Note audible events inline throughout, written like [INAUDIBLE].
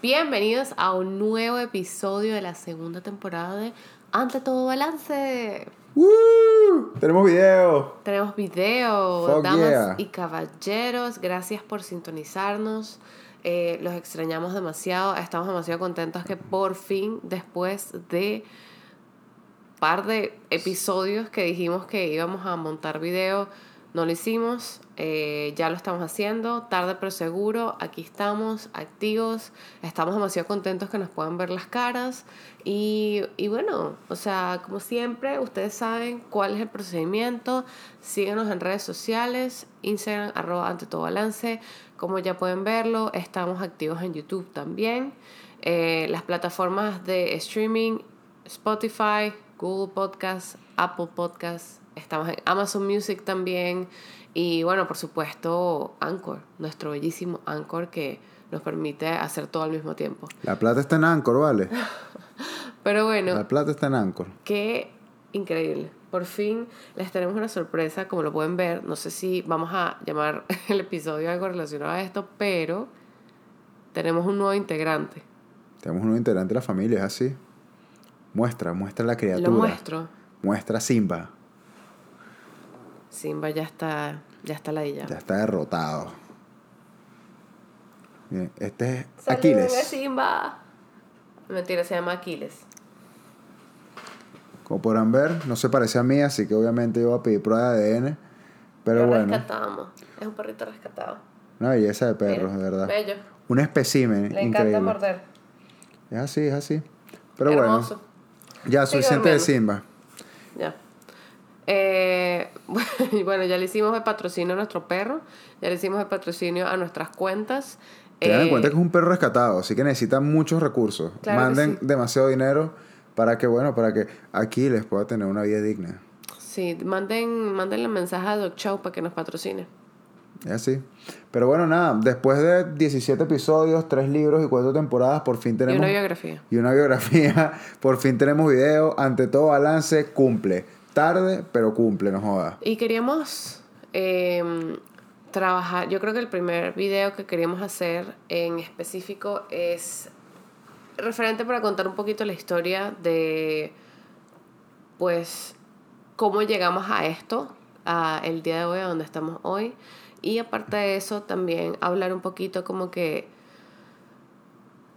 Bienvenidos a un nuevo episodio de la segunda temporada de Ante todo balance. ¡Woo! Tenemos video. Tenemos video, Fuck damas yeah. y caballeros. Gracias por sintonizarnos. Eh, los extrañamos demasiado. Estamos demasiado contentos que por fin, después de par de episodios que dijimos que íbamos a montar video, no lo hicimos. Eh, ya lo estamos haciendo. Tarde pero seguro. Aquí estamos, activos. Estamos demasiado contentos que nos puedan ver las caras. Y, y bueno, o sea, como siempre, ustedes saben cuál es el procedimiento. Síguenos en redes sociales, Instagram, arroba ante todo balance. Como ya pueden verlo, estamos activos en YouTube también. Eh, las plataformas de streaming, Spotify, Google Podcast, Apple Podcast. Estamos en Amazon Music también. Y bueno, por supuesto, Anchor, nuestro bellísimo Anchor que nos permite hacer todo al mismo tiempo. La plata está en Anchor, ¿vale? [LAUGHS] Pero bueno, La plata está en Anchor. Qué increíble. Por fin les tenemos una sorpresa, como lo pueden ver. No sé si vamos a llamar [LAUGHS] el episodio algo relacionado a esto, pero tenemos un nuevo integrante. Tenemos un nuevo integrante de la familia, es así. Muestra, muestra la criatura. Lo muestro. Muestra Simba. Simba ya está, ya está ladilla. Ya está derrotado. Bien, este es Aquiles. Simba. Mentira, se llama Aquiles. Como podrán ver, no se parece a mí, así que obviamente yo voy a pedir prueba de ADN. Pero Lo bueno, rescatamos. Es un perrito rescatado. una belleza de perros, de verdad. Bello. Un espécimen Le increíble. encanta morder. Es así, es así. Pero Hermoso. bueno, ya suficiente de. Simba. Ya. Eh, [LAUGHS] bueno, ya le hicimos el patrocinio a nuestro perro, ya le hicimos el patrocinio a nuestras cuentas. Tengan en Eh, cuenta que es un perro rescatado, así que necesita muchos recursos. Claro Manden sí. demasiado dinero para que, bueno, para que aquí les pueda tener una vida digna. Sí, manden, manden el mensaje a Doc Chow para que nos patrocine. Es así. Pero bueno, nada, después de 17 episodios, 3 libros y 4 temporadas, por fin Y tenemos... una biografía. y una biografía, [LAUGHS] por fin tenemos video. Ante todo balance, cumple. Tarde, pero cumple, no joda. Y queríamos eh, trabajar, yo creo que el primer video que queríamos hacer en específico es referente para contar un poquito la historia de, pues, cómo llegamos a esto, a el día de hoy, a donde estamos hoy. Y aparte de eso, también hablar un poquito como que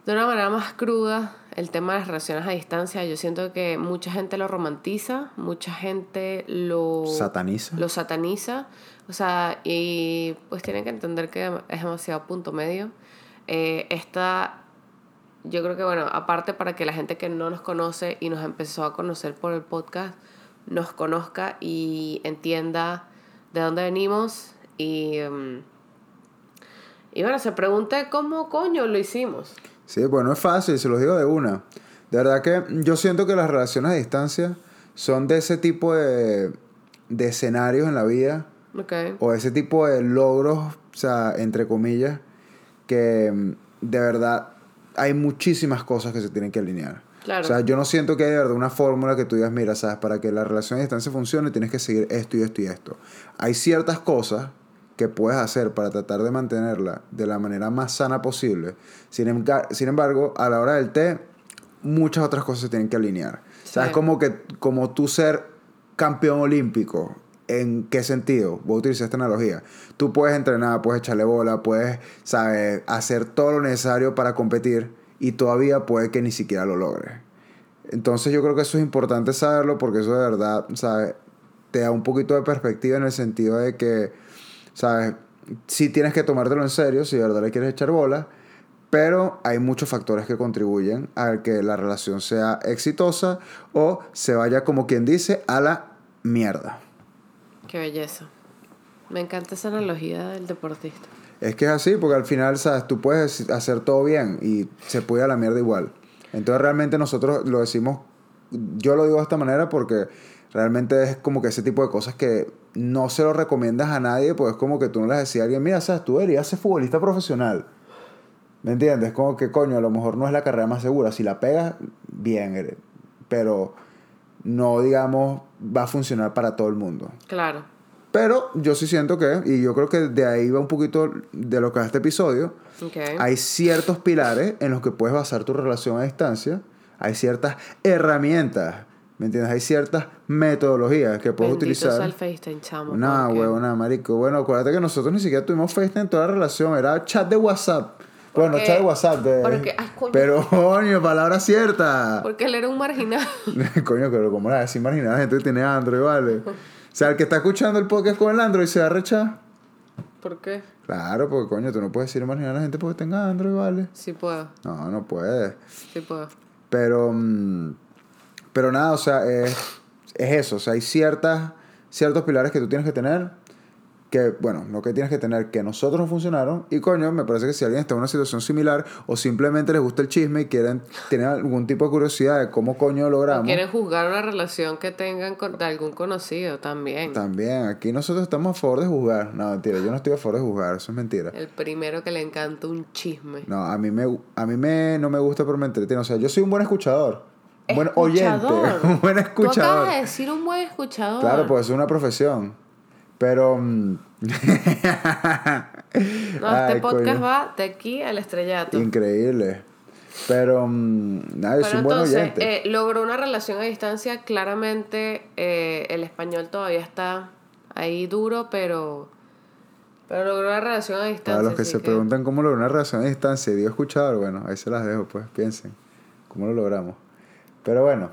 de una manera más cruda el tema de las relaciones a distancia. Yo siento que mucha gente lo romantiza, mucha gente lo Sataniza. lo sataniza. O sea, y pues tienen que entender que es demasiado punto medio. Eh, esta, yo creo que bueno, aparte para que la gente que no nos conoce y nos empezó a conocer por el podcast, nos conozca y entienda de dónde venimos y, em, y bueno, se pregunte cómo coño lo hicimos. Sí, pues no es fácil, se los digo de una. De verdad que yo siento que las relaciones a distancia son de ese tipo de, de escenarios en la vida Ok. o ese tipo de logros, o sea, entre comillas, que mm, de verdad hay muchísimas cosas que se tienen que alinear. Claro. O sea, yo no siento que haya de verdad una fórmula que tú digas, mira, sabes, para que la relación a distancia funcione tienes que seguir esto y esto y esto. Hay ciertas cosas que puedes hacer para tratar de mantenerla de la manera más sana posible. Sin, sin embargo, a la hora del té, muchas otras cosas se tienen que alinear. O sea, Sí. es como que como tú ser campeón olímpico. ¿En qué sentido? Voy a utilizar esta analogía. Tú puedes entrenar, puedes echarle bola, puedes, ¿sabes? Hacer todo lo necesario para competir y todavía puede que ni siquiera lo logres. Entonces yo creo que eso es importante saberlo porque eso de verdad, ¿sabes? Te da un poquito de perspectiva en el sentido de que, ¿sabes? Sí tienes que tomártelo en serio si de verdad le quieres echar bola, pero hay muchos factores que contribuyen a que la relación sea exitosa o se vaya, como quien dice, a la mierda. Qué belleza. Me encanta esa analogía del deportista. Es que es así, porque al final, ¿sabes? Tú puedes hacer todo bien y se puede a la mierda igual. Entonces realmente nosotros lo decimos, yo lo digo de esta manera porque realmente es como que ese tipo de cosas que no se lo recomiendas a nadie, pues es como que tú no le decías a alguien, mira, ¿sabes? Tú deberías ser futbolista profesional. ¿Me entiendes? Como que, coño, a lo mejor no es la carrera más segura. Si la pegas, bien, pero no, digamos, va a funcionar para todo el mundo. Claro. Pero yo sí siento que, y yo creo que de ahí va un poquito de lo que es este episodio, hay ciertos pilares en los que puedes basar tu relación a distancia, hay ciertas herramientas, ¿me entiendes? Hay ciertas metodologías que puedes Bendito sea utilizar. el FaceTime, chamo. Nah, porque- huevo, nada, marico. Bueno, acuérdate que nosotros ni siquiera tuvimos FaceTime en toda la relación, era chat de WhatsApp. Bueno, chat de WhatsApp, de- porque- ay, coño. pero coño, palabra cierta. Porque él era un marginal. [LAUGHS] coño, pero como la decir marginal, la gente que tiene Android, ¿vale? O sea, el que está escuchando el podcast con el Android se va a rechar. ¿Por qué? Claro, porque coño, tú no puedes decir marginal a la gente porque tenga Android, ¿vale? Sí puedo, No, no puedes. sí puedo. Pero, mm, pero nada, o sea, es, es eso. O sea, hay ciertas, ciertos pilares que tú tienes que tener. Que, bueno, no que tienes que tener, que nosotros no funcionaron. Y coño, me parece que si alguien está en una situación similar o simplemente les gusta el chisme y quieren, tienen algún tipo de curiosidad de cómo coño O logramos. quieren juzgar una relación que tengan con, de algún conocido también. También, aquí nosotros estamos a favor de juzgar. No, mentira, yo no estoy a favor de juzgar, eso es mentira. El primero que le encanta un chisme. No, a mí, me, a mí me, no me gusta, pero me entretiene. O sea, yo soy un buen escuchador. Un buen oyente. [LAUGHS] Escuchador. Un buen Tú escuchador. acabas de decir un buen escuchador. Claro, pues es una profesión. Pero. mm, No, Ay, este podcast coño. va de aquí al estrellato. Increíble. Pero. mm, Nada, yo Pero un buen entonces, oyente. eh, logró una relación a distancia. Claramente, eh, el español todavía está ahí duro, pero. Pero logró una relación a distancia. Para los que se preguntan cómo lograr una relación a distancia y digo escuchador, bueno, ahí se las dejo, pues piensen cómo lo logramos. Pero bueno,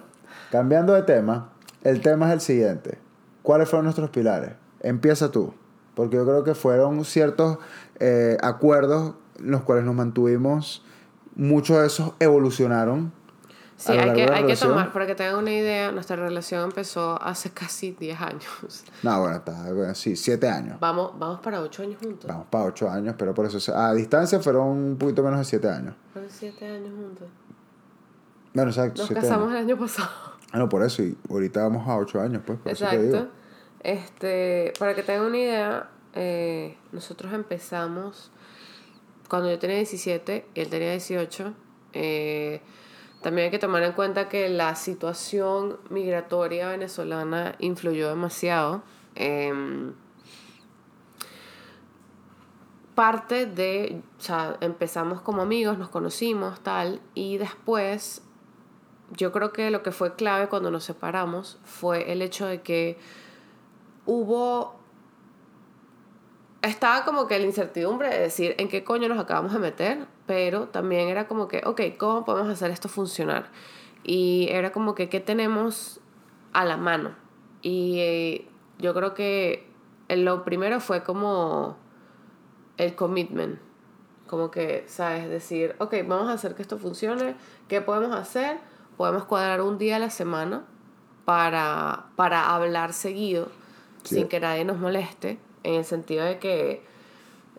cambiando de tema, el tema es el siguiente. ¿Cuáles fueron nuestros pilares? Empieza tú, porque yo creo que fueron ciertos eh, acuerdos en los cuales nos mantuvimos, muchos de esos evolucionaron. Sí, hay que, hay que tomar, para que tengan una idea, nuestra relación empezó hace casi 10 años. No, bueno, está, bueno, sí, siete años. Vamos, vamos para 8 años juntos. Vamos para ocho años, pero por eso, a distancia fueron un poquito menos de siete años. Fueron 7 años juntos. Bueno, exacto, Nos casamos años. el año pasado. Ah, no, por eso, y ahorita vamos a ocho años, pues, por eso te digo. Exacto. Este, para que tengan una idea, eh, nosotros empezamos cuando yo tenía 17 y él tenía 18. eh, también hay que tomar en cuenta que la situación migratoria venezolana influyó demasiado. Em, parte de, o sea, empezamos como amigos, nos conocimos, tal, y después yo creo que lo que fue clave cuando nos separamos fue el hecho de que hubo estaba como que la incertidumbre de decir en qué coño nos acabamos de meter, pero también era como que, ok, ¿cómo podemos hacer esto funcionar? Y era como que, ¿qué tenemos a la mano? Y eh, yo creo que lo primero fue como el commitment. Como que, ¿sabes? Decir, ok, vamos a hacer que esto funcione. ¿Qué podemos hacer? Podemos cuadrar un día a la semana para, para hablar seguido, Sí. sin que nadie nos moleste, en el sentido de que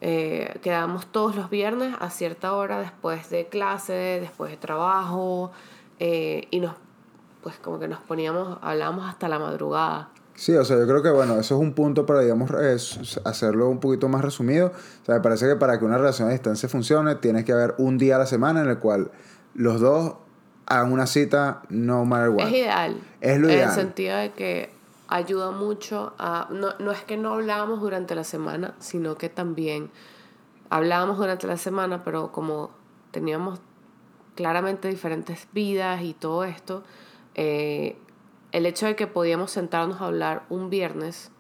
eh, quedábamos todos los viernes a cierta hora después de clase, después de trabajo, eh, y nos, pues como que nos poníamos, hablábamos hasta la madrugada. Sí, o sea, yo creo que, bueno, eso es un punto para, digamos, es- hacerlo un poquito más resumido. O sea, me parece que para que una relación a distancia funcione, tienes que haber un día a la semana en el cual los dos hagan una cita no matter what. Es ideal. Es lo En ideal. el sentido de que ayuda mucho a... No, no es que no hablábamos durante la semana, sino que también hablábamos durante la semana, pero como teníamos claramente diferentes vidas y todo esto, eh, el hecho de que podíamos sentarnos a hablar un viernes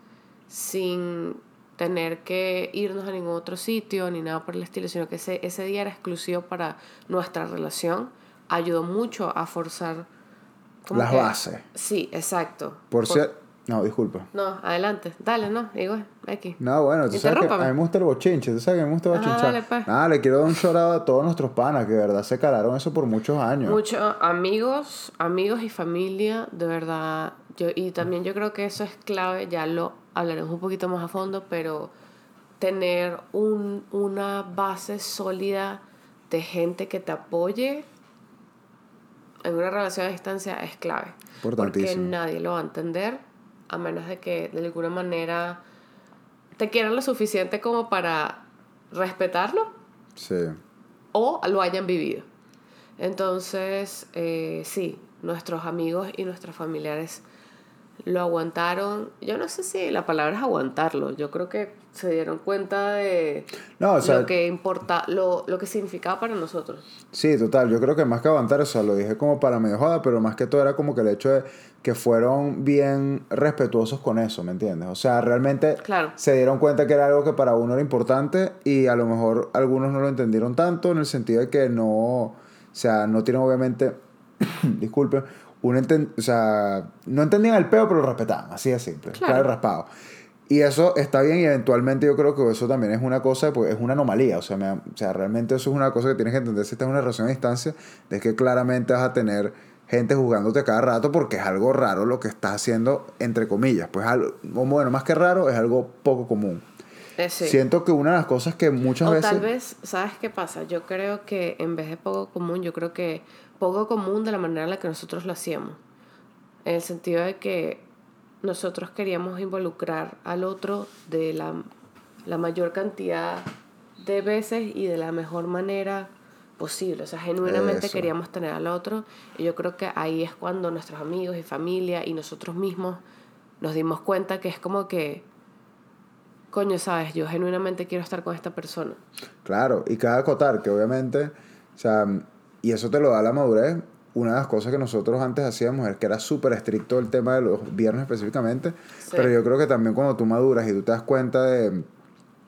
sin tener que irnos a ningún otro sitio ni nada por el estilo, sino que ese, ese día era exclusivo para nuestra relación, ayudó mucho a forzar Las que- bases. Sí, exacto. Por cierto... No, disculpa. No, adelante. Dale, no, digo, aquí. No, bueno, tú sabes que a mí me gusta el bochinche, tú sabes que a mí me gusta Ajá, bochinchar. dale, pues. Nada, le quiero dar un shout out a todos nuestros panas que de verdad se calaron eso por muchos años. Muchos amigos, amigos y familia, de verdad. Yo, y también yo creo que eso es clave, ya lo hablaremos un poquito más a fondo, pero tener un, una base sólida de gente que te apoye en una relación a distancia es clave. Porque nadie lo va a entender a menos de que de alguna manera te quieran lo suficiente como para respetarlo Sí. o lo hayan vivido. Entonces, eh, sí, nuestros amigos y nuestros familiares lo aguantaron. Yo no sé si la palabra es aguantarlo. Yo creo que se dieron cuenta de No, o sea- lo que importa, lo, lo que significaba para nosotros. Sí, total. Yo creo que más que aguantar, o sea, lo dije como para medio joda, pero más que todo era como que el hecho de que fueron bien respetuosos con eso, ¿me entiendes? O sea, realmente Claro. se dieron cuenta que era algo que para uno era importante y a lo mejor algunos no lo entendieron tanto en el sentido de que no, o sea, no tienen obviamente, [COUGHS] disculpe, un enten- o sea, no entendían el peo, pero lo respetaban, así de simple, Claro. claro raspado. Y eso está bien y eventualmente yo creo que eso también es una cosa, pues es una anomalía. O sea, me- o sea, realmente eso es una cosa que tienes que entender si estás en una relación a distancia, de que claramente vas a tener gente juzgándote cada rato porque es algo raro lo que estás haciendo, entre comillas. Pues algo, bueno, más que raro, es algo poco común. Eh, sí. Siento que una de las cosas que muchas O veces... tal vez, ¿sabes qué pasa? Yo creo que en vez de poco común, yo creo que poco común de la manera en la que nosotros lo hacíamos. En el sentido de que nosotros queríamos involucrar al otro de la, la mayor cantidad de veces y de la mejor manera posible. O sea, genuinamente Eso. queríamos tener al otro. Y yo creo que ahí es cuando nuestros amigos y familia y nosotros mismos nos dimos cuenta que es como que, coño, sabes, yo genuinamente quiero estar con esta persona. Claro, y cabe acotar que obviamente, o sea, y eso te lo da la madurez. Una de las cosas que nosotros antes hacíamos es que era súper estricto el tema de los viernes específicamente, Sí. pero yo creo que también cuando tú maduras y tú te das cuenta de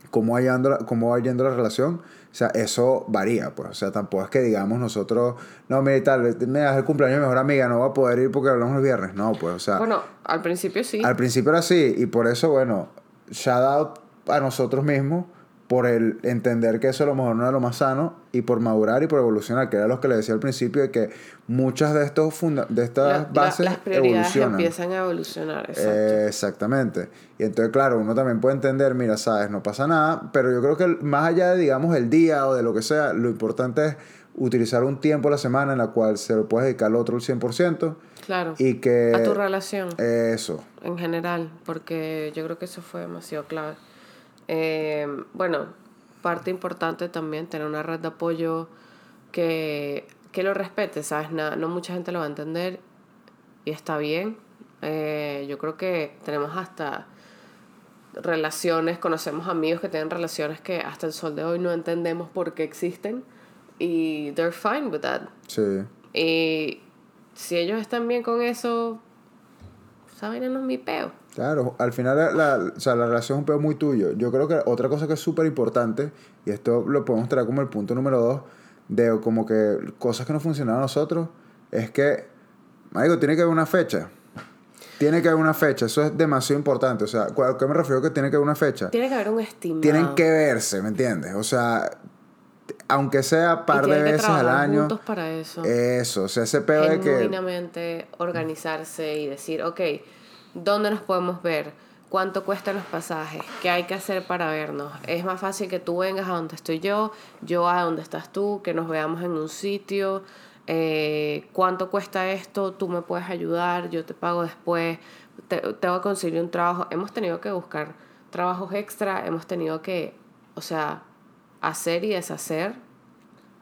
cómo va yendo la, cómo va yendo la relación, o sea, eso varía, pues, o sea, tampoco es que digamos nosotros, no, mira tal, me das el cumpleaños de mejor amiga, no va a poder ir porque hablamos el viernes, no, pues, o sea, Bueno, al principio sí. al principio era así y por eso, bueno, shout out a nosotros mismos por el entender que eso a lo mejor no era lo más sano y por madurar y por evolucionar, que era lo que le decía al principio de que muchas de estos funda de estas la- bases las prioridades evolucionan. empiezan a evolucionar. Eh, exactamente. Y entonces, claro, uno también puede entender, mira, sabes, no pasa nada, pero yo creo que más allá de, digamos, el día o de lo que sea, lo importante es utilizar un tiempo a la semana en la cual se lo puedes dedicar al otro al 100% claro. y que... a tu relación Eso. en general, porque yo creo que eso fue demasiado clave. Eh, bueno, parte importante también tener una red de apoyo que, que lo respete, ¿sabes? Na- no mucha gente lo va a entender y está bien. Eh, yo creo que tenemos hasta relaciones, conocemos amigos que tienen relaciones que hasta el sol de hoy no entendemos por qué existen y they're fine with that. Sí. Y si ellos están bien con eso, saben no es mi peo. Claro, al final la, la- o sea, la relación es un pedo muy tuyo. Yo creo que otra cosa que es súper importante, y esto lo podemos traer como el punto número dos, de como que cosas que no funcionaron a nosotros, es que, marico, tiene que haber una fecha. Tiene que haber una fecha, eso es demasiado importante. O sea, ¿a qué me refiero que tiene que haber una fecha? Tiene que haber un estimado. Tienen que verse, ¿me entiendes? O sea, aunque sea par de que veces al año. juntos para eso. Eso, o sea, ese pedo de que... Organizarse y decir, ok, ¿dónde nos podemos ver? ¿Cuánto cuestan los pasajes? ¿Qué hay que hacer para vernos? Es más fácil que tú vengas a donde estoy yo, yo a donde estás tú, que nos veamos en un sitio. eh, ¿Cuánto cuesta esto? Tú me puedes ayudar, yo te pago después. Te, te voy a conseguir un trabajo. Hemos tenido que buscar trabajos extra, hemos tenido que, o sea, hacer y deshacer.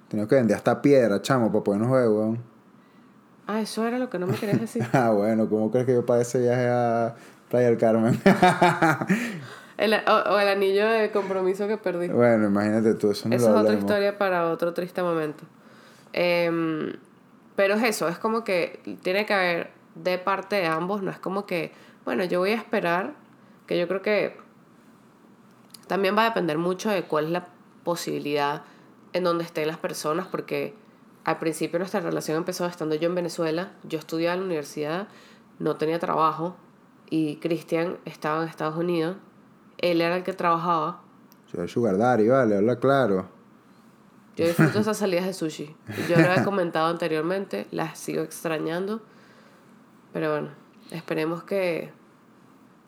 Tengo que vender hasta piedra, chamo, para podernos ver, weón. Ah, eso era lo que no me querías decir. [LAUGHS] Ah, bueno, ¿cómo crees que yo pagué ese viaje a Playa del Carmen? [LAUGHS] El, o, o el anillo de compromiso que perdí. bueno, imagínate tú, eso no Esa lo es otra historia para otro triste momento. Em, pero es eso, es como que tiene que haber de parte de ambos, no es como que, bueno, yo voy a esperar, que yo creo que también va a depender mucho de cuál es la posibilidad en donde estén las personas, porque al principio nuestra relación empezó estando yo en Venezuela, yo estudiaba en la universidad, no tenía trabajo, y Cristian estaba en Estados Unidos, él era el que trabajaba, Yo soy Sugar Daddy, vale, habla claro. Yo disfruto [LAUGHS] esas salidas de sushi. Yo lo he comentado anteriormente, las sigo extrañando. Pero bueno, esperemos que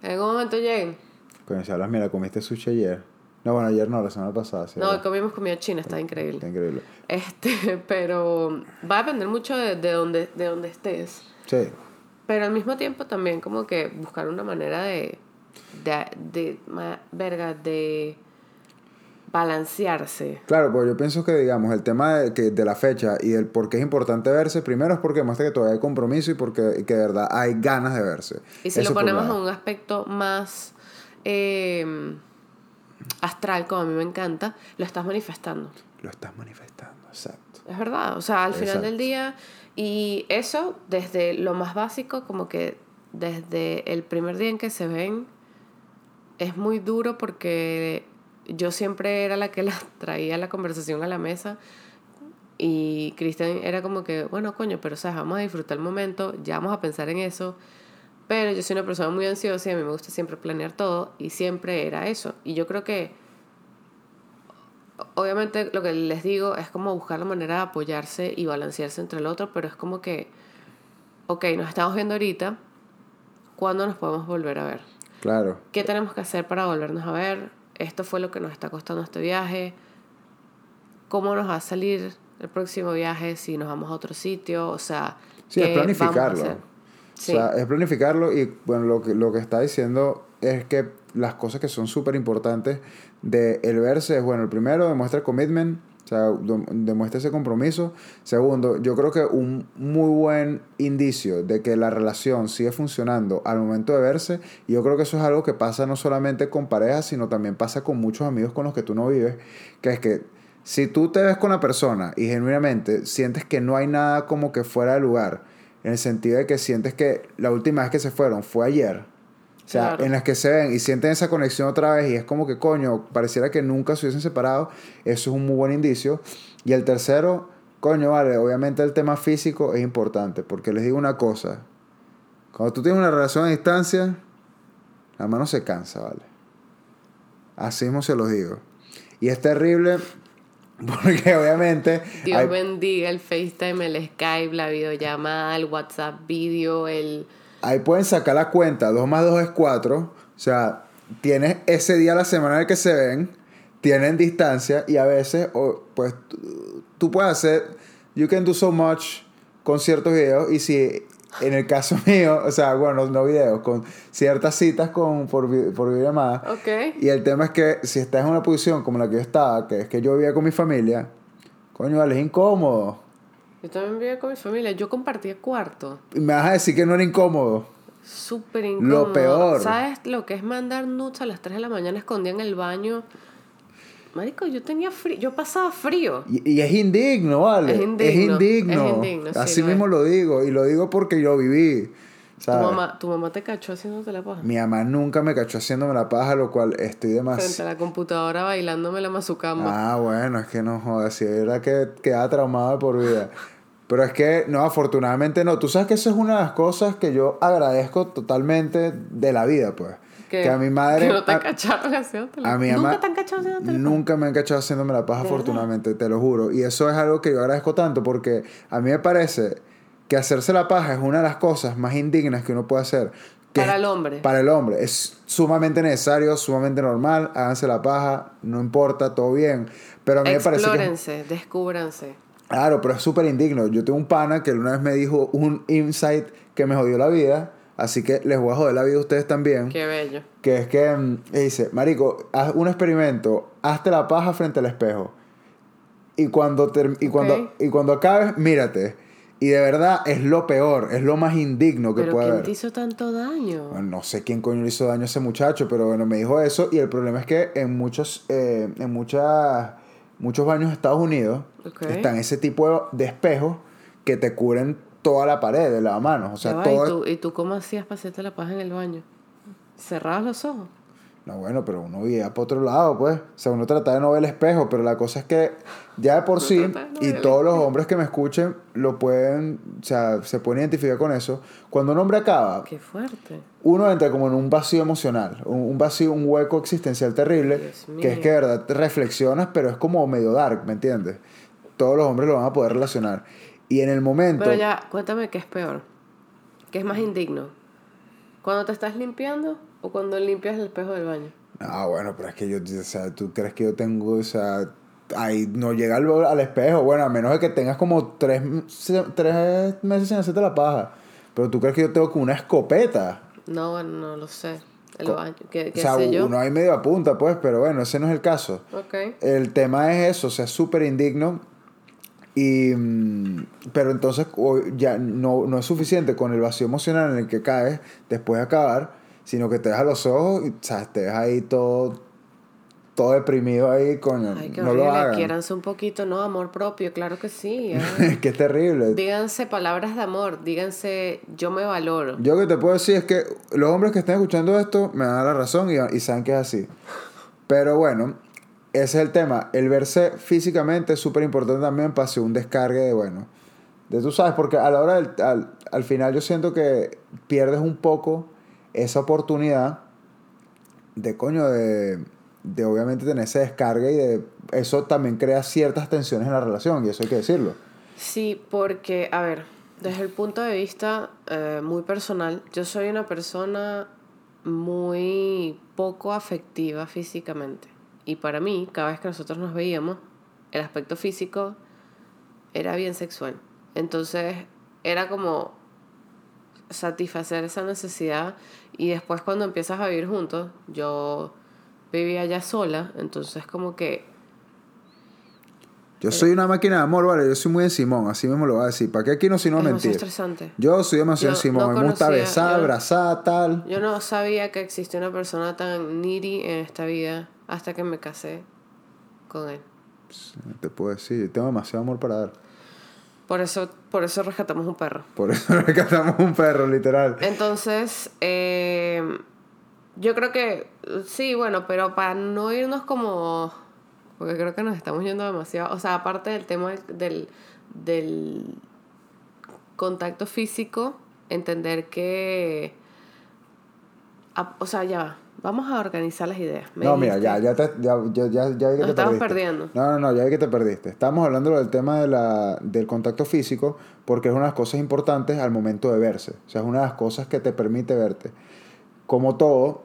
en algún momento lleguen. Coño, si hablas, mira, comiste sushi ayer. No, bueno, ayer no, la semana pasada. Sí, No, comimos comida china, está Está increíble. increíble. Este, [LAUGHS] pero va a depender mucho de, de, donde, de donde estés. Sí, Pero al mismo tiempo también como que buscar una manera de, de, de ma- verga, de, balancearse. Claro, pues yo pienso que, digamos, el tema de, que, de la fecha y el por qué es importante verse, primero es porque muestra que todavía hay compromiso y porque que de verdad hay ganas de verse. Y si Eso lo ponemos en lado. un aspecto más eh, astral, como a mí me encanta, lo estás manifestando. Lo estás manifestando, exacto. Es verdad, o sea, al final del día, y eso desde lo más básico, como que desde el primer día en que se ven, es muy duro porque yo siempre era la que [LAUGHS] la traía la conversación a la mesa y Cristian era como que, bueno, coño, pero sabes, vamos a disfrutar el momento, ya vamos a pensar en eso. Pero yo soy una persona muy ansiosa y a mí me gusta siempre planear todo y siempre era eso. Y yo creo que obviamente lo que les digo es como buscar la manera de apoyarse y balancearse entre el otro, pero es como que, ok, nos estamos viendo ahorita, ¿cuándo nos podemos volver a ver? Claro. ¿Qué tenemos que hacer para volvernos a ver? Esto fue lo que nos está costando este viaje. ¿Cómo nos va a salir el próximo viaje si nos vamos a otro sitio? O sea, Sí, es ¿qué vamos a planificarlo. hacer? O sea, es planificarlo y bueno, lo que, lo que está diciendo es que las cosas que son súper importantes de el verse es, bueno, el primero demuestra el commitment, o sea, dem- demuestra ese compromiso. Segundo, yo creo que un muy buen indicio de que la relación sigue funcionando al momento de verse, y yo creo que eso es algo que pasa no solamente con parejas, sino también pasa con muchos amigos con los que tú no vives, que es que si tú te ves con la persona y genuinamente sientes que no hay nada como que fuera de lugar, en el sentido de que sientes que la última vez que se fueron fue ayer, o sea, Claro. en las que se ven y sienten esa conexión otra vez y es como que coño, pareciera que nunca se hubiesen separado, eso es un muy buen indicio. Y el tercero, coño, vale, obviamente el tema físico es importante, porque les digo una cosa, cuando tú tienes una relación a distancia, la mano se cansa, ¿vale? Así mismo se los digo. Y es terrible [LAUGHS] porque obviamente... Dios hay- bendiga el FaceTime, el Skype, la videollamada, el WhatsApp video, el... Ahí pueden sacar la cuenta, 2 más 2 es 4. O sea, tienes ese día a la semana en el que se ven, tienen distancia y a veces, o, pues, tú, tú puedes hacer, you can do so much con ciertos videos y si en el caso [LAUGHS] mío, o sea, bueno, no videos, con ciertas citas con, por, por videollamada. Ok. Y el tema es que si estás en una posición como la que yo estaba, que es que yo vivía con mi familia, coño, vale, es incómodo. Yo también vivía con mi familia. Yo compartía cuarto. Y me vas a decir que no era incómodo. Súper incómodo. peor. ¿Sabes lo que es mandar nudes a las 3 de la mañana escondida en el baño? Marico, yo tenía frío. Yo pasaba frío. Y, y es indigno, ¿vale? Es indigno, indigno. es indigno, sí, Así lo mismo es. lo digo. Y lo digo porque yo viví. Tu mamá, tu mamá te cachó haciéndote la paja. Mi mamá nunca me cachó haciéndome la paja, lo cual estoy Frente demasiado... a la computadora bailándome la mazucamba. Ah, bueno, es que no jodas. Si era que quedaba traumado por vida. Pero es que, no, afortunadamente no. Tú sabes que eso es una de las cosas que yo agradezco totalmente de la vida, pues. ¿Qué? Que a mi madre... Que no te a- cacharon haciéndote la A mi ¿Nunca ama- te han cachado haciéndote la paja? Nunca me han cachado haciéndome la paja, ¿De afortunadamente, te lo juro. Y eso es algo que yo agradezco tanto porque a mí me parece que hacerse la paja es una de las cosas más indignas que uno puede hacer. que Para el hombre. Para el hombre. Es sumamente necesario, sumamente normal. Háganse la paja, no importa, todo bien. Pero a mí me parece que... Explórense, descúbranse. Claro, pero es súper indigno. Yo tengo un pana que una vez me dijo un insight que me jodió la vida. Así que les voy a joder la vida a ustedes también. Qué bello. Que es que mm, dice, Marico, haz un experimento, hazte la paja frente al espejo. Y cuando, ter- y cuando, y cuando acabes, mírate. Y de verdad es lo peor, es lo más indigno que Pero puede ¿quién haber. te hizo tanto daño? Bueno, no sé quién coño le hizo daño a ese muchacho, pero bueno, me dijo eso. Y el problema es que en muchos, eh, en muchas, muchos baños de Estados Unidos están ese tipo de espejos que te cubren toda la pared de lavamanos. O sea, va, todo. ¿y, tú, ¿Y tú cómo hacías para hacerte la paja en el baño? ¿Cerrabas los ojos? No, bueno, pero uno veía para otro lado, pues. O sea, uno trata de no ver el espejo, pero la cosa es que ya de por Uno sí, trata de no y todos los hombres que me escuchen lo pueden, o sea, se pueden identificar con eso. Cuando un hombre acaba, Qué fuerte. uno entra como en un vacío emocional, un, vacío, un hueco existencial terrible, que es que de verdad te reflexionas, pero es como medio dark, ¿me entiendes? Todos los hombres lo van a poder relacionar. Y en el momento... Pero ya, cuéntame qué es peor. ¿Qué es más indigno? ¿Cuando te estás limpiando o cuando limpias el espejo del baño? Ah, bueno, pero es que yo, o sea, tú crees que yo tengo, o sea, ahí no llega al, al espejo. Bueno, a menos de que tengas como tres, tres meses sin hacerte la paja. Pero tú crees que yo tengo como una escopeta. No, bueno, no lo sé. el baño, qué, O qué sea, sé yo. uno ahí medio apunta, pues, pero bueno, ese no es el caso. Ok. El tema es eso, o sea, es súper indigno. Y, pero entonces ya no, no es suficiente con el vacío emocional en el que caes después de acabar, sino que te dejas los ojos y ¿sabes? te dejas ahí todo, todo deprimido ahí, coño. Ay, qué no lo horrible. hagan. Quiéranse un poquito, ¿no? Amor propio, claro que sí. [LAUGHS] Es que es terrible. díganse palabras de amor, díganse yo me valoro. Yo lo que te puedo decir es que los hombres que estén escuchando esto me dan la razón y, y saben que es así. Pero bueno, ese es el tema. El verse físicamente es súper importante también para hacer un descargue de, bueno, de tú sabes, porque a la hora del, al, al final yo siento que pierdes un poco esa oportunidad de coño, de, de obviamente tener ese descargue y de eso también crea ciertas tensiones en la relación y eso hay que decirlo. Sí, porque, a ver, desde el punto de vista eh, muy personal, yo soy una persona muy poco afectiva físicamente. Y para mí, cada vez que nosotros nos veíamos, el aspecto físico era bien sexual. Entonces, era como satisfacer esa necesidad y después cuando empiezas a vivir juntos, yo vivía ya sola, entonces como que Yo soy una máquina de amor, vale, yo soy muy de Simón, así mismo lo voy a decir. ¿Para qué aquí no si no es mentir? estresante. Yo soy demasiado Yo Simón, no me gusta besar, yo- abrazar, tal. Yo no sabía que existía una persona tan needy en esta vida hasta que me casé con él. Te puedo decir, tengo demasiado amor para dar. Por eso, por eso rescatamos un perro. Por eso [LAUGHS] rescatamos un perro, literal. Entonces, eh, yo creo que sí, bueno, pero para no irnos como. Porque creo que nos estamos yendo demasiado. O sea, aparte del tema del, del, del contacto físico, entender que. a- o sea, ya va. Vamos a organizar las ideas. No, mira, dijiste- ya, ya, te, ya, ya, ya, ya vi que Nos te estamos perdiste. perdiendo. No, no, no, ya vi que te perdiste. Estamos hablando del tema de la, del contacto físico porque es una de las cosas importantes al momento de verse. O sea, es una de las cosas que te permite verte. Como todo,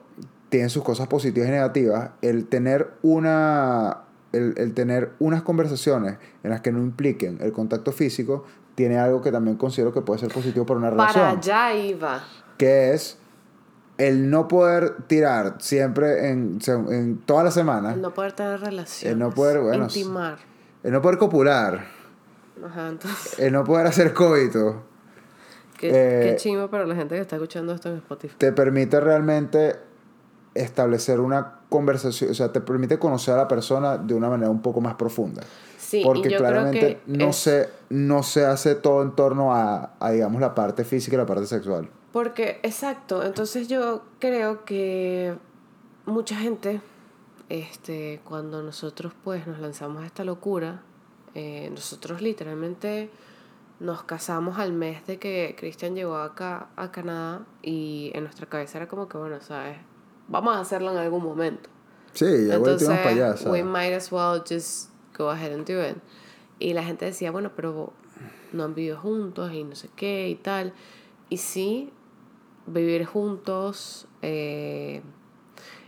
tiene sus cosas positivas y negativas. El tener una... El, el tener unas conversaciones en las que no impliquen el contacto físico tiene algo que también considero que puede ser positivo para una relación Para allá iba. que es el no poder tirar siempre en, en toda la semana, El no poder tener relaciones. El no poder, bueno, Intimar. el no poder copular, Ajá, entonces. el no poder hacer coito, Qué, Eh, qué chimo para la gente que está escuchando esto en Spotify. te permite realmente establecer una conversación, o sea, te permite conocer a la persona de una manera un poco más profunda. Sí, Porque yo claramente creo que no, es- se, no se hace todo en torno a, a, digamos, la parte física y la parte sexual. Porque, exacto, entonces yo creo que mucha gente, este, cuando nosotros pues nos lanzamos a esta locura, eh, nosotros literalmente nos casamos al mes de que Cristian llegó acá a Canadá y en nuestra cabeza era como que, bueno, ¿sabes? Vamos a hacerlo en algún momento. Sí, ya Entonces, para allá, we might as well just go ahead and do it. Y la gente decía, bueno, pero no han vivido juntos y no sé qué y tal. Y sí, vivir juntos eh,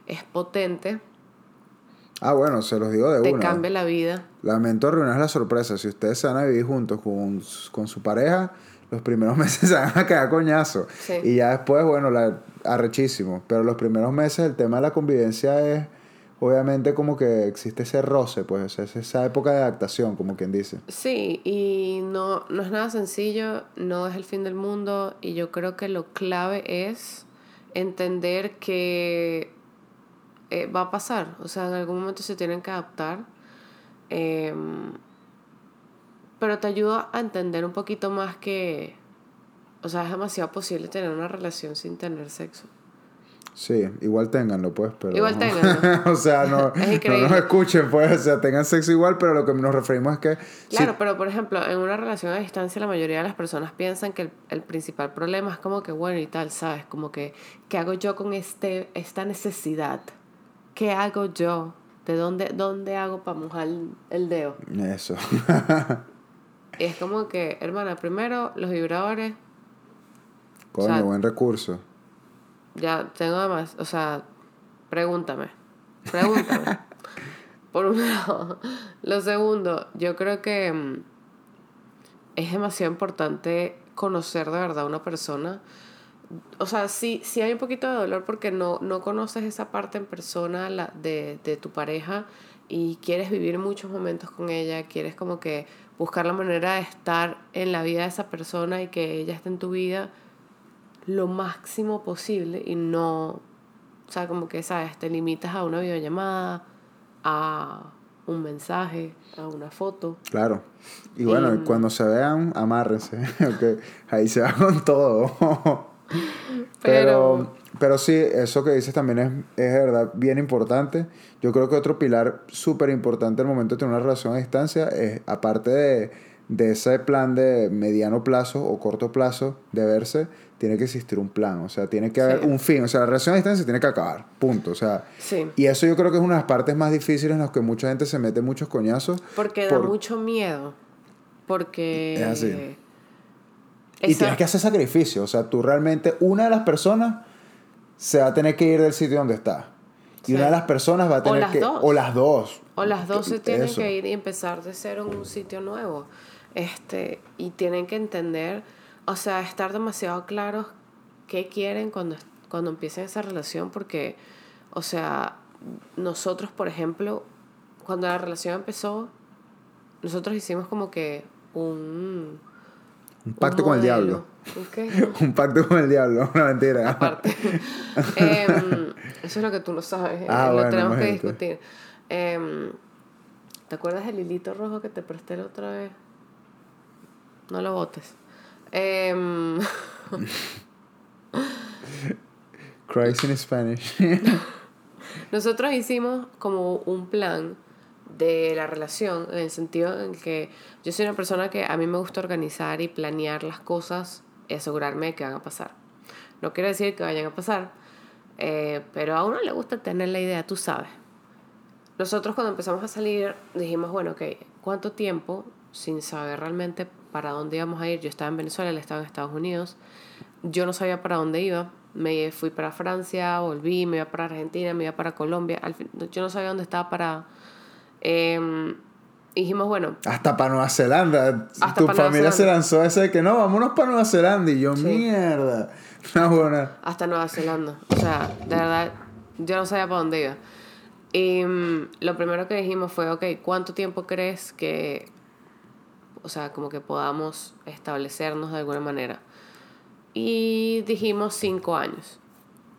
es potente, Ah, bueno, se los digo de te una. cambia la vida. Lamento arruinar la sorpresa. Si ustedes se van a vivir juntos con, con su pareja, los primeros [LAUGHS] meses se van a quedar coñazo. Sí. Y ya después, bueno, la, arrechísimo. Pero los primeros meses el tema de la convivencia es, obviamente, como que existe ese roce, pues, es esa época de adaptación, como quien dice. Sí, y no, no es nada sencillo, no es el fin del mundo y yo creo que lo clave es entender que eh, va a pasar, o sea, en algún momento se tienen que adaptar, em, pero te ayuda a entender un poquito más que, o sea, es demasiado posible tener una relación sin tener sexo. Sí, igual ténganlo, pues, pero... Igual ténganlo. [LAUGHS] o sea, no, Es no nos escuchen, pues, o sea, tengan sexo igual, pero lo que nos referimos es que... si- Claro, pero por ejemplo, en una relación a distancia la mayoría de las personas piensan que el, el principal problema es como que, bueno, y tal, ¿sabes? Como que, ¿qué hago yo con este, esta necesidad? ¿Qué hago yo? ¿De dónde, dónde hago para mojar el dedo? Eso. Y es como que, hermana, primero los vibradores, Coño, sea, buen recurso. Ya tengo además, o sea, pregúntame, pregúntame. [LAUGHS] Por un lado. Lo segundo, yo creo que mm, es demasiado importante conocer de verdad a una persona o sea, sí, sí hay un poquito de dolor porque no, no conoces esa parte en persona la, de, de tu pareja y quieres vivir muchos momentos con ella, quieres como que buscar la manera de estar en la vida de esa persona y que ella esté en tu vida lo máximo posible y no, o sea, como que, ¿sabes? Te limitas a una videollamada, a un mensaje, a una foto. Claro. Y bueno, Y- cuando se vean, amárrense. [LAUGHS] ok. Ahí se va con todo. [LAUGHS] pero, pero sí, eso que dices también es, es de verdad bien importante. Yo creo que otro pilar súper importante al momento de tener una relación a distancia es, aparte de, de ese plan de mediano plazo o corto plazo de verse, tiene que existir un plan. O sea, tiene que haber Sí. un fin. O sea, la relación a distancia tiene que acabar. Punto. O sea, Sí, y eso yo creo que es una de las partes más difíciles en las que mucha gente se mete muchos coñazos. porque da mucho miedo. Porque... Es así. Y tienes que hacer sacrificio. O sea, tú realmente, una de las personas se va a tener que ir del sitio donde está. Y Sí. una de las personas va a tener que. dos. O las dos. O las dos se tienen Eso. que ir y empezar de cero en un sitio nuevo. Este, y tienen que entender, o sea, estar demasiado claros qué quieren cuando, cuando empiecen esa relación, porque, o sea, nosotros, por ejemplo, cuando la relación empezó, nosotros hicimos como que un... Un pacto con el diablo. [LAUGHS] ¿Un pacto con el diablo. Una mentira. aparte. [LAUGHS] Em, eso es lo que tú no sabes. eh, Ah, lo bueno, tenemos que discutir. Em, ¿Te acuerdas del hilito rojo que te presté la otra vez? No lo botes. Em, [LAUGHS] Christ in Spanish. [LAUGHS] nosotros hicimos como un plan de la relación en el sentido en que yo soy una persona que a mí me gusta organizar y planear las cosas y asegurarme de que van a pasar. No quiere decir que vayan a pasar, eh, pero a uno le gusta tener la idea, tú sabes. Nosotros cuando empezamos a salir dijimos, bueno, ok, ¿cuánto tiempo sin saber realmente para dónde íbamos a ir? Yo estaba en Venezuela, él estaba en Estados Unidos. Yo no sabía para dónde iba. Me fui para Francia, volví, me iba para Argentina, me iba para Colombia. Al fin, yo no sabía dónde estaba para... Eh, dijimos, bueno, Hasta para Nueva Zelanda. Hasta tu familia se Zelanda. lanzó ese de que no, vámonos para Nueva Zelanda. Y yo, Sí. mierda. [LAUGHS] Una buena. hasta Nueva Zelanda. O sea, de verdad, yo no sabía para dónde iba. Y mm, lo primero que dijimos fue, ok, ¿cuánto tiempo crees que, o sea, como que podamos establecernos de alguna manera? Y dijimos cinco años,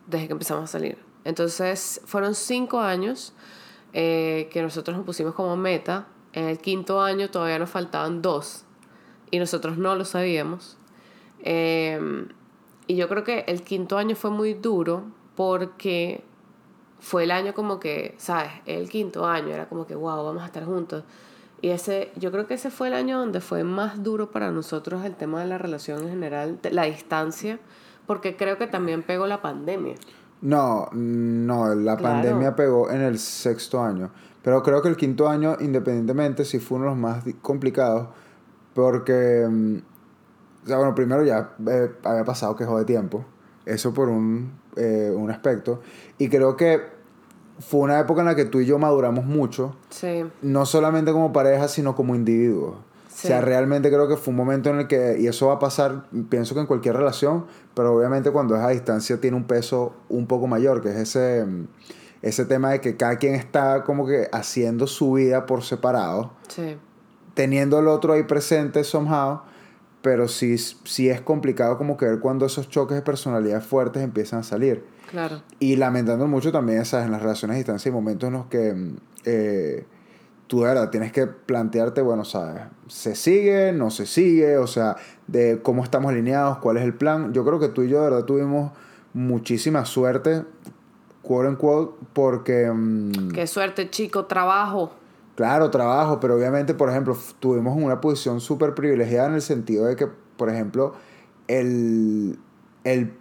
desde que empezamos a salir. Entonces, fueron cinco años eh, que nosotros nos pusimos como meta. En el quinto año todavía nos faltaban dos y nosotros no lo sabíamos. Eh, y yo creo que el quinto año fue muy duro porque fue el año como que, ¿sabes? El quinto año era como que, wow, vamos a estar juntos. Y ese, yo creo que ese fue el año donde fue más duro para nosotros el tema de la relación en general, la distancia, porque creo que también pegó la pandemia. No, no, la Claro. pandemia pegó en el sexto año. Pero creo que el quinto año, independientemente, sí fue uno de los más complicados. Porque, mm, o sea, bueno, primero ya eh, había pasado quejo de tiempo. Eso por un, eh, un aspecto. Y creo que fue una época en la que tú y yo maduramos mucho. Sí, No solamente como pareja, sino como individuos. Sí. O sea, realmente creo que fue un momento en el que, y eso va a pasar, pienso que en cualquier relación, pero obviamente cuando es a distancia tiene un peso un poco mayor, que es ese, ese tema de que cada quien está como que haciendo su vida por separado, sí, teniendo al otro ahí presente somehow, pero sí, sí es complicado como que ver cuando esos choques de personalidad fuertes empiezan a salir. Claro. Y lamentando mucho también, ¿sabes? En las relaciones a distancia hay momentos en los que mm, eh, tú de verdad tienes que plantearte, bueno, ¿sabes? ¿Se sigue? ¿No se sigue? O sea, de cómo estamos alineados, cuál es el plan. Yo creo que tú y yo de verdad tuvimos muchísima suerte, quote unquote, porque... mm, Qué suerte, chico, trabajo. Claro, trabajo, pero obviamente, por ejemplo, tuvimos una posición súper privilegiada en el sentido de que, por ejemplo, el, el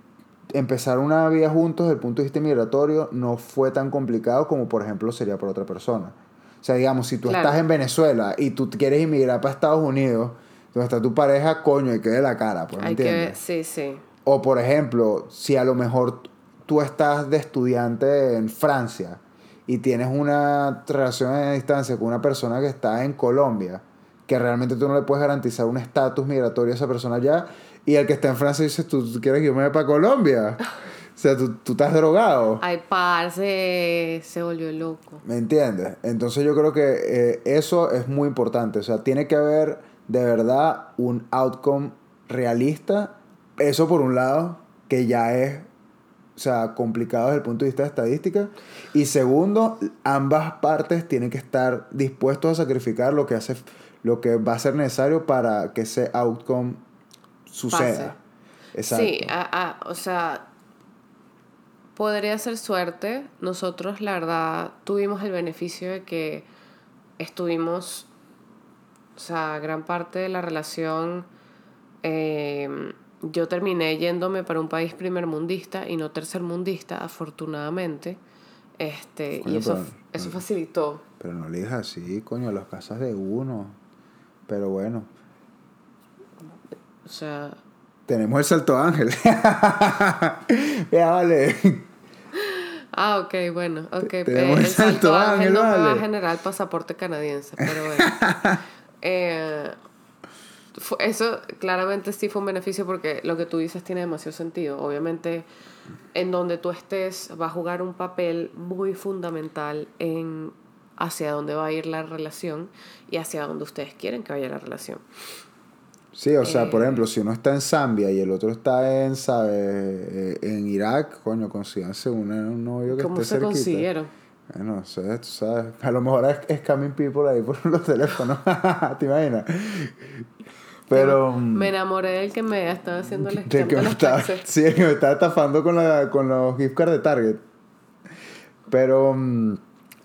empezar una vida juntos desde el punto de vista migratorio no fue tan complicado como, por ejemplo, sería para otra persona. O sea, digamos, si tú Claro. estás en Venezuela y tú quieres inmigrar para Estados Unidos, donde está tu pareja, coño, y que de la cara, pues, ¿me Hay que ver, entiendes? sí, sí. O por ejemplo, si a lo mejor tú estás de estudiante en Francia y tienes una relación a distancia con una persona que está en Colombia, que realmente tú no le puedes garantizar un estatus migratorio a esa persona ya. Y el que está en Francia dice, ¿tú quieres que yo me vaya para Colombia? [LAUGHS] O sea, tú, tú estás drogado. Ay, parce, se volvió loco. ¿Me entiendes? Entonces yo creo que eh, eso es muy importante. O sea, tiene que haber de verdad un outcome realista. Eso por un lado, que ya es, o sea, complicado desde el punto de vista de estadística. Y segundo, ambas partes tienen que estar dispuestos a sacrificar lo que hace, lo que va a ser necesario para que ese outcome suceda. Exacto. Sí, o sea, podría ser suerte. Nosotros, la verdad, tuvimos el beneficio de que estuvimos, o sea, gran parte de la relación, em, yo terminé yéndome para un país primermundista y no tercermundista, afortunadamente. Este, y eso, eso facilitó. Pero no le digas así, coño, las casas de uno. Pero bueno. O sea. Tenemos el Salto Ángel. [LAUGHS] ya vale. Ah, ok, bueno, ok. Eh, el salto ángel, no me va a generar el pasaporte canadiense, pero bueno. [LAUGHS] eh, eso claramente sí fue un beneficio porque lo que tú dices tiene demasiado sentido. Obviamente, en donde tú estés va a jugar un papel muy fundamental en hacia dónde va a ir la relación y hacia dónde ustedes quieren que vaya la relación. Sí, o sea, por eh, ejemplo, si uno está en Zambia y el otro está en, ¿sabes? Eh, en Irak, coño, consíganse un novio que ¿Cómo se consiguieron? Bueno, sé, tú sabes. A lo mejor es, coming people ahí por los teléfonos. [LAUGHS] ¿Te imaginas? Pero. Mm, me enamoré del que me estaba haciendo el esquema de los Sí, el que me estaba estafando con, la, con los gift cards de Target. Pero. Mm,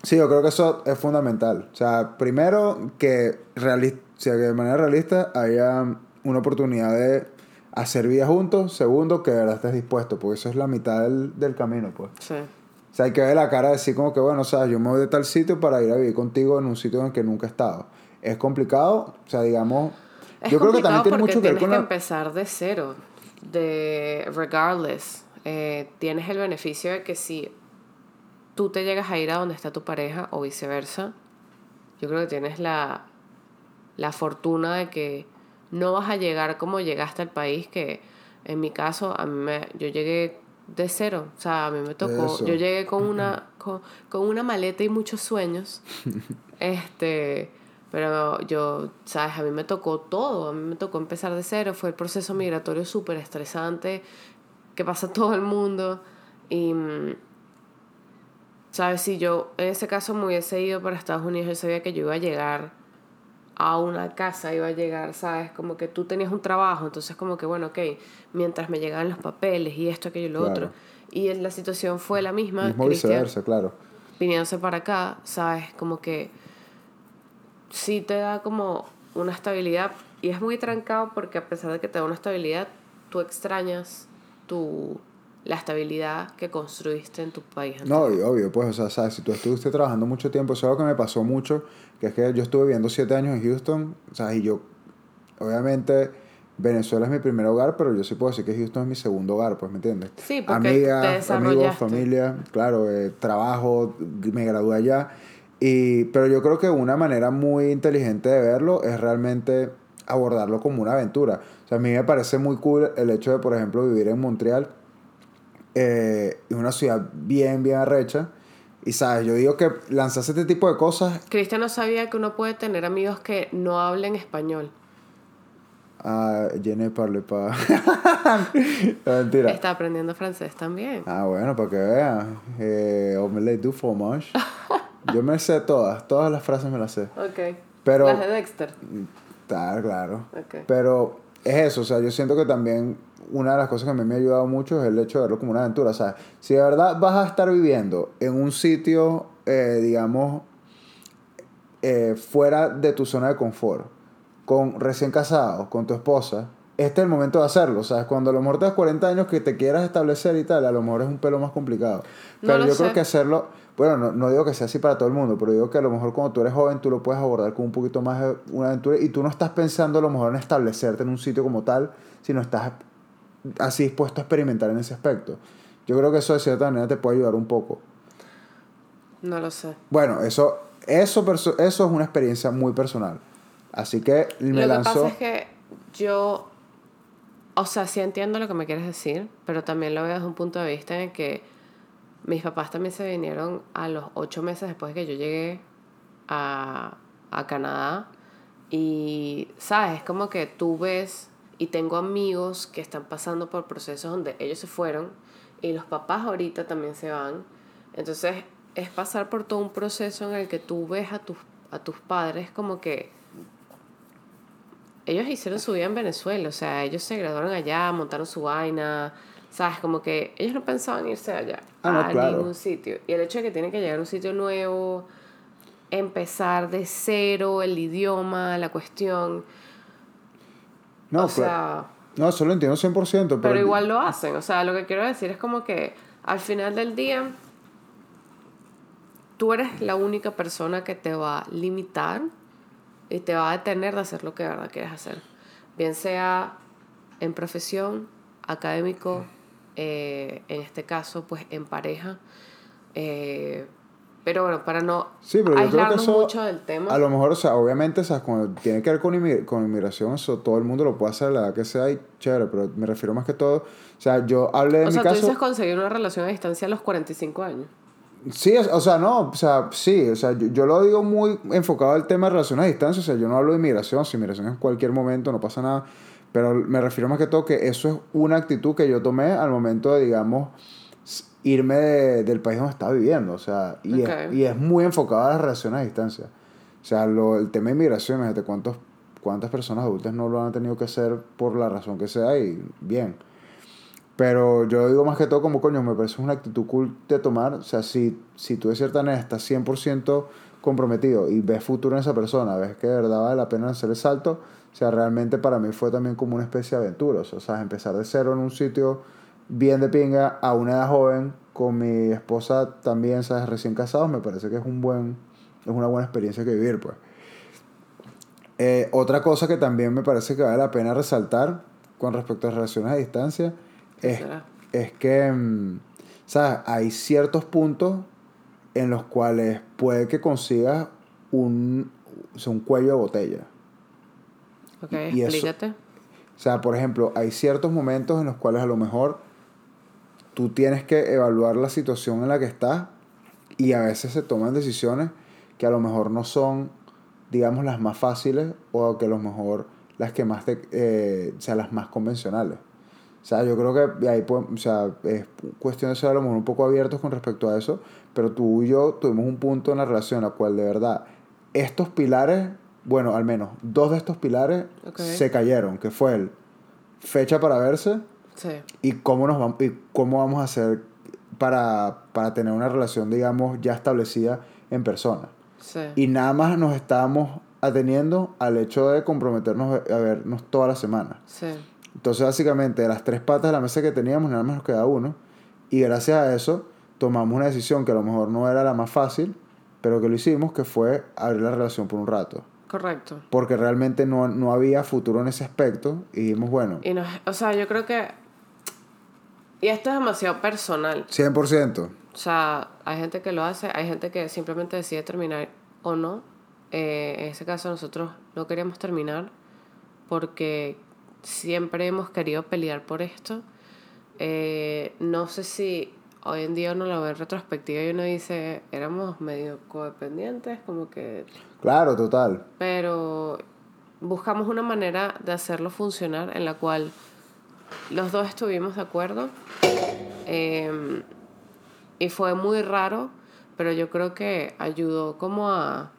sí, yo creo que eso es fundamental. O sea, primero que realista o sea, que de manera realista haya una oportunidad de hacer vida juntos. Segundo, que de verdad estés dispuesto, porque eso es la mitad del, del camino, pues. Sí. O sea, hay que ver la cara de decir como que, bueno, o sea, yo me voy de tal sitio para ir a vivir contigo en un sitio en el que nunca he estado. Es complicado, o sea, digamos... yo creo que también tiene mucho que ver con que empezar de cero, de regardless. Eh, tienes el beneficio de que si tú te llegas a ir a donde está tu pareja o viceversa, yo creo que tienes la la fortuna de que no vas a llegar como llegaste al país, que en mi caso, a mí me, yo llegué de cero, o sea, a mí me tocó, yo llegué con una, [CLEARS THROAT] con, una maleta y muchos sueños, [LAUGHS] este, pero yo, sabes, a mí me tocó todo, a mí me tocó empezar de cero, fue el proceso migratorio súper estresante que pasa [LAUGHS] todo el mundo y, sabes, si yo en ese caso me hubiese ido para Estados Unidos, yo sabía que yo iba a llegar a una casa iba a llegar, ¿sabes? Como que tú tenías un trabajo, entonces como que, bueno, ok, mientras me llegaban los papeles y esto, aquello, lo otro. Y la situación fue la misma. Mismo viceversa, claro. Viniéndose para acá, ¿sabes? Como que sí te da como una estabilidad y es muy trancado porque a pesar de que te da una estabilidad, tú extrañas tu la estabilidad que construiste en tu país. No, y obvio, pues, o sea, sabes, si tú estuviste trabajando mucho tiempo, eso es algo que me pasó mucho, que es que yo estuve viviendo siete años en Houston, sea, y yo, obviamente, Venezuela es mi primer hogar, pero yo sí puedo decir que Houston es mi segundo hogar, pues, ¿me entiendes? Sí, porque Amigas, amigos, familia, claro, eh, trabajo, me gradué allá, y, pero yo creo que una manera muy inteligente de verlo es realmente abordarlo como una aventura. O sea, a mí me parece muy cool el hecho de, por ejemplo, vivir en Montreal, eh, es una ciudad bien, bien arrecha. Y sabes, yo digo que lanzarse este tipo de cosas. Cristian no sabía que uno puede tener amigos que no hablen español. Ah, je ne parle pas. [LAUGHS] mentira. Está aprendiendo francés también. Ah, bueno, para que vean. Eh, omelette du fromage. Yo me sé todas, todas las frases me las sé. Ok. Pero, las de Dexter. Está claro. Okay. Pero es eso, o sea, yo siento que también una de las cosas que a mí me ha ayudado mucho es el hecho de verlo como una aventura. O sea, si de verdad vas a estar viviendo en un sitio, eh, digamos, eh, fuera de tu zona de confort, con recién casado, con tu esposa, este es el momento de hacerlo. O sea, cuando a lo mejor te das 40 años que te quieras establecer y tal, a lo mejor es un pelo más complicado. Pero yo creo que hacerlo, bueno, no, no, digo que sea así para todo el mundo, pero digo que a lo mejor cuando tú eres joven tú lo puedes abordar con un poquito más de una aventura y tú no estás pensando a lo mejor en establecerte en un sitio como tal, sino estás así dispuesto a experimentar en ese aspecto. Yo creo que eso de cierta manera te puede ayudar un poco. No lo sé. Bueno, eso, eso, eso es una experiencia muy personal. Así que me lo lanzó. que pasa es que yo, o sea, sí entiendo lo que me quieres decir, pero también lo veo desde un punto de vista en que mis papás también se vinieron a los ocho meses después de que yo llegué a, a Canadá. Y, ¿sabes? Es como que tú ves y tengo amigos que están pasando por procesos donde ellos se fueron y los papás ahorita también se van. Entonces, es pasar por todo un proceso en el que tú ves a tus, a tus padres como que ellos hicieron su vida en Venezuela, o sea, ellos se graduaron allá, montaron su vaina, ¿sabes? Como que ellos no pensaban irse allá Ah, no, a claro. ningún sitio. Y el hecho de que tienen que llegar a un sitio nuevo, empezar de cero, el idioma, la cuestión, No, o sea, No, eso lo entiendo 100%. Pero, pero igual lo hacen. O sea, lo que quiero decir es como que al final del día, tú eres la única persona que te va a limitar y te va a detener de hacer lo que de verdad quieres hacer. Bien sea en profesión, académico, eh, en este caso, pues en pareja. Eh, pero bueno, para no Sí, pero yo creo que eso, mucho del tema. a lo mejor, o sea, obviamente, o sea, cuando tiene que ver con, inmi- con inmigración, eso todo el mundo lo puede hacer a la edad que sea y chévere, pero me refiero más que todo, o sea, yo hablé de o mi sea, tú caso... dices conseguir una relación a distancia a los 45 años. Sí, o sea, no, o sea, sí, o sea, yo, yo lo digo muy enfocado al tema de relaciones a distancia, o sea, yo no hablo de inmigración, si inmigración es en cualquier momento, no pasa nada, pero me refiero más que todo que eso es una actitud que yo tomé al momento de, digamos, irme de- del país donde estaba viviendo, o sea, y, Ok. es, y es muy enfocado a las relaciones a distancia. O sea, lo, el tema de inmigración, imagínate cuántos, cuántas personas adultas no lo han tenido que hacer por la razón que sea y bien. Pero yo lo digo más que todo como coño, me parece una actitud cool de tomar. O sea, si, si tú de cierta manera estás 100% comprometido y ves futuro en esa persona, ves que de verdad vale la pena hacer el salto, o sea, realmente para mí fue también como una especie de aventura. O sea, ¿sabes? empezar de cero en un sitio bien de pinga a una edad joven con mi esposa también, ¿sabes? Recién casados, me parece que es un buen, es una buena experiencia que vivir, pues. Eh, otra cosa que también me parece que vale la pena resaltar con respecto a relaciones a distancia ¿Qué es, será? es que, mm, ¿sabes? Hay ciertos puntos en los cuales puede que consigas un, o sea, un cuello de botella. Ok, Y eso- explícate. O sea, por ejemplo, hay ciertos momentos en los cuales a lo mejor tú tienes que evaluar la situación en la que estás y a veces se toman decisiones que a lo mejor no son, digamos, las más fáciles o que a lo mejor las que más te, eh, las más convencionales. O sea, yo creo que ahí podemos- o sea, es cuestión de ser a lo mejor un poco abiertos con respecto a eso, pero tú y yo tuvimos un punto en la relación en la cual de verdad estos pilares, bueno, al menos dos de estos pilares se cayeron, que fue el fecha para verse Sí. y cómo, nos vamos, y cómo vamos a hacer para, para tener una relación, digamos, ya establecida en persona. Sí. Y nada más nos estábamos ateniendo al hecho de comprometernos a vernos toda la semana. Sí. Entonces, básicamente, de las tres patas de la mesa que teníamos, nada más nos queda uno. Y gracias a eso, tomamos una decisión que a lo mejor no era la más fácil, pero que lo hicimos, que fue abrir la relación por un rato. Correcto. Porque realmente no, no había futuro en ese aspecto. Y dijimos, bueno, Y nos, o sea, yo creo que. Y esto es demasiado personal. 100%. O sea, hay gente que lo hace, hay gente que simplemente decide terminar o no. Eh, en ese caso, nosotros no queríamos terminar porque siempre hemos querido pelear por esto. Eh, no sé si hoy en día uno lo ve en retrospectiva y uno dice, éramos medio codependientes, como que Claro, total. pero buscamos una manera de hacerlo funcionar en la cual los dos estuvimos de acuerdo eh, y fue muy raro, pero yo creo que ayudó como a,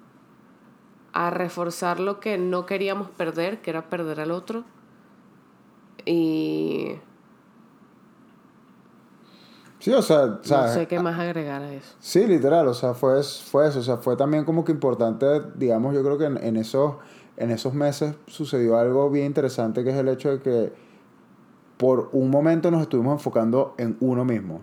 a reforzar lo que no queríamos perder, que era perder al otro. Y Sí, o sea, no sé qué más agregar a eso. Sí, literal, o sea, fue, fue eso, o sea, fue también como que importante, digamos, yo creo que en, en esos, en esos meses sucedió algo bien interesante, que es el hecho de que por un momento nos estuvimos enfocando en uno mismo.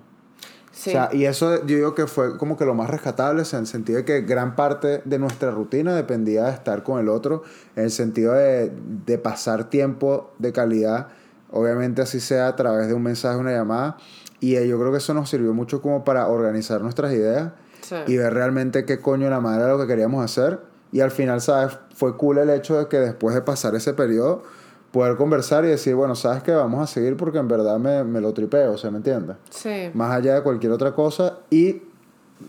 Sí, O sea, y eso yo digo que fue como que lo más rescatable, en el sentido de que gran parte de nuestra rutina dependía de estar con el otro, en el sentido de, de pasar tiempo de calidad, obviamente así sea a través de un mensaje, una llamada, y eh, yo creo que eso nos sirvió mucho como para organizar nuestras ideas sí. y ver realmente qué coño la madre era lo que queríamos hacer Y al final, ¿sabes? Fue cool el hecho de que después de pasar ese periodo, poder conversar y decir, bueno, ¿sabes qué? Vamos a seguir porque en verdad me, me lo tripeo, ¿se me entiende? Sí. Más allá de cualquier otra cosa. Y,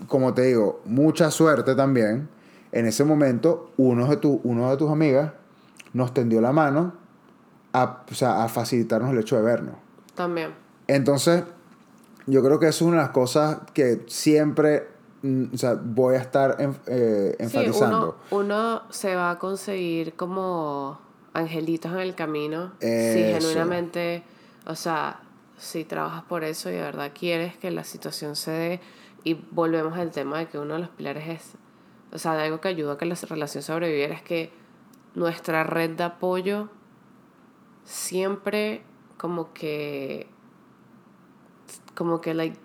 como te digo, mucha suerte también. En ese momento, uno de, tu, uno de tus amigas nos tendió la mano a, o sea, a facilitarnos el hecho de vernos. También. Entonces, yo creo que eso es una de las cosas que siempre mm, o sea, voy a estar en- eh, Sí, enfatizando. uno, uno se va a conseguir como angelitos en el camino si Eso. genuinamente, o sea, si trabajas por eso y de verdad quieres que la situación se dé y volvemos al tema de que uno de los pilares es, o sea, de algo que ayuda a que la relación sobreviviera es que nuestra red de apoyo siempre como que como que like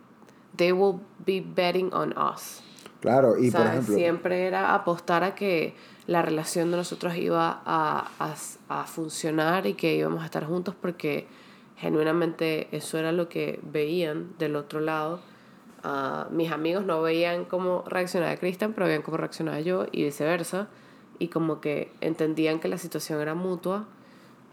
they will be betting on us. Claro, y por ejemplo, Siempre era apostar a que la relación de nosotros iba a, a, a funcionar y que íbamos a estar juntos porque genuinamente eso era lo que veían del otro lado. Ah, mis amigos no veían cómo reaccionaba Cristian, pero veían cómo reaccionaba yo y viceversa. Y como que entendían que la situación era mutua.